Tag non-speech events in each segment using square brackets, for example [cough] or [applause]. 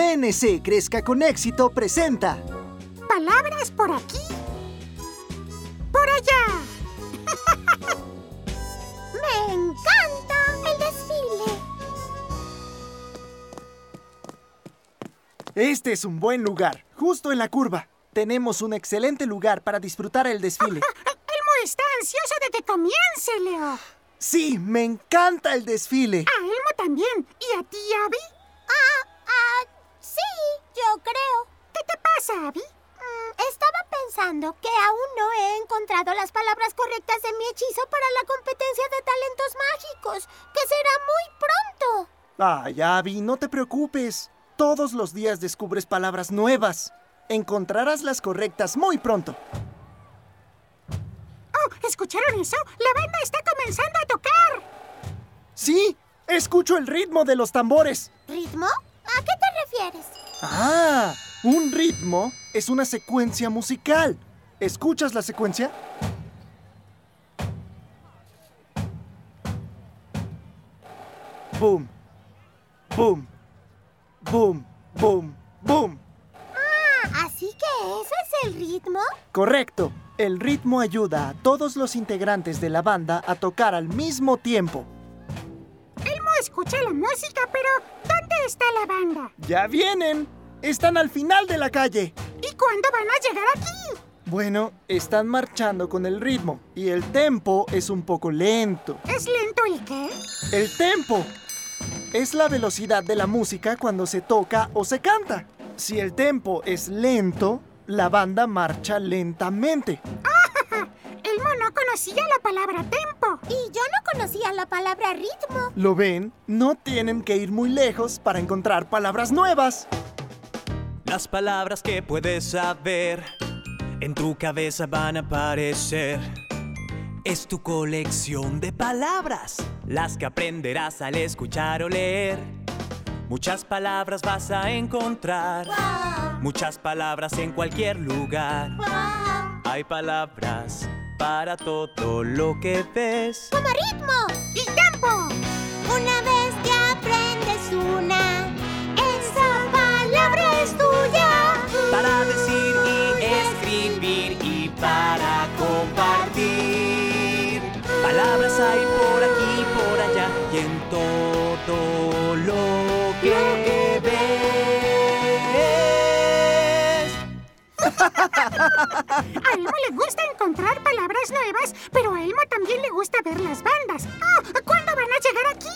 PNC Crezca con Éxito presenta Palabras por aquí, por allá. [laughs] Me encanta el desfile. Este es un buen lugar, justo en la curva. Tenemos un excelente lugar para disfrutar el desfile. [laughs] Elmo está ansioso de que comience, Leo. Sí, me encanta el desfile. A Elmo también. ¿Y a ti, Abby? Ah, yo creo. ¿Qué te pasa, Abby? Mm, estaba pensando que aún no he encontrado las palabras correctas de mi hechizo para la competencia de talentos mágicos, que será muy pronto. Ay, Abby, no te preocupes. Todos los días descubres palabras nuevas. Encontrarás las correctas muy pronto. Oh, ¿escucharon eso? La banda está comenzando a tocar. Sí, escucho el ritmo de los tambores. ¿Ritmo? ¿A qué te refieres? Ah, un ritmo es una secuencia musical. ¿Escuchas la secuencia? Boom, boom, boom, boom, boom. Ah, ¿así que eso es el ritmo? Correcto. El ritmo ayuda a todos los integrantes de la banda a tocar al mismo tiempo. Elmo escucha la música, pero ¿dónde está la banda? ¡Ya vienen! Están al final de la calle. ¿Y cuándo van a llegar aquí? Bueno, están marchando con el ritmo y el tempo es un poco lento. ¿Es lento el qué? El tempo es la velocidad de la música cuando se toca o se canta. Si el tempo es lento, la banda marcha lentamente. ¡Ah! No conocía la palabra tempo. Y yo no conocía la palabra ritmo. ¿Lo ven? No tienen que ir muy lejos para encontrar palabras nuevas. Las palabras que puedes saber en tu cabeza van a aparecer. Es tu colección de palabras, las que aprenderás al escuchar o leer. Muchas palabras vas a encontrar, muchas palabras en cualquier lugar. Hay palabras para todo lo que ves. Como ritmo. ¡Y tempo! Una vez que aprendes una, esa palabra es tuya. Para decir y escribir y para compartir. Palabras hay por aquí, por allá y en todo A Elmo le gusta encontrar palabras nuevas, pero a Elmo también le gusta ver las bandas. Oh, ¿Cuándo van a llegar aquí?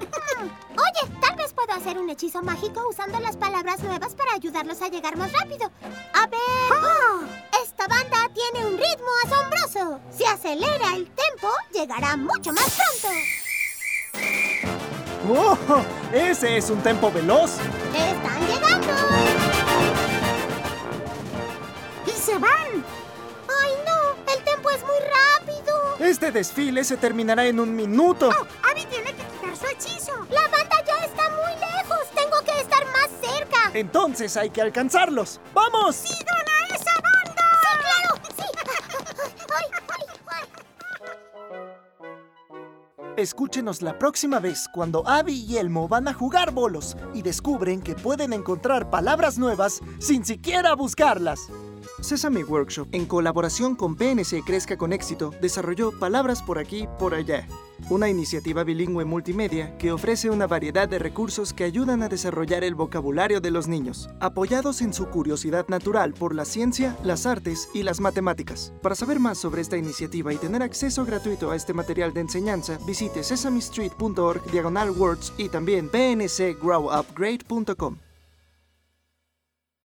[laughs] Oye, tal vez puedo hacer un hechizo mágico usando las palabras nuevas para ayudarlos a llegar más rápido. A ver. Oh, Esta banda tiene un ritmo asombroso. Si acelera el tempo, llegará mucho más pronto. ¡Oh! Ese es un tempo veloz. ¡Están se van. ¡Ay, no! ¡El tempo es muy rápido! Este desfile se terminará en un minuto. Oh, Abby tiene que quitar su hechizo. ¡La banda ya está muy lejos! ¡Tengo que estar más cerca! Entonces hay que alcanzarlos. ¡Vamos! ¡Sigan a esa banda! ¡Sí, claro! ¡Sí! [laughs] ¡Ay, ay, ay! Escúchenos la próxima vez cuando Abby y Elmo van a jugar bolos y descubren que pueden encontrar palabras nuevas sin siquiera buscarlas. Sesame Workshop, en colaboración con PNC Crezca con Éxito, desarrolló Palabras por aquí, por allá, una iniciativa bilingüe multimedia que ofrece una variedad de recursos que ayudan a desarrollar el vocabulario de los niños, apoyados en su curiosidad natural por la ciencia, las artes y las matemáticas. Para saber más sobre esta iniciativa y tener acceso gratuito a este material de enseñanza, visite sesamestreet.org diagonal words y también pncgrowupgrade.com.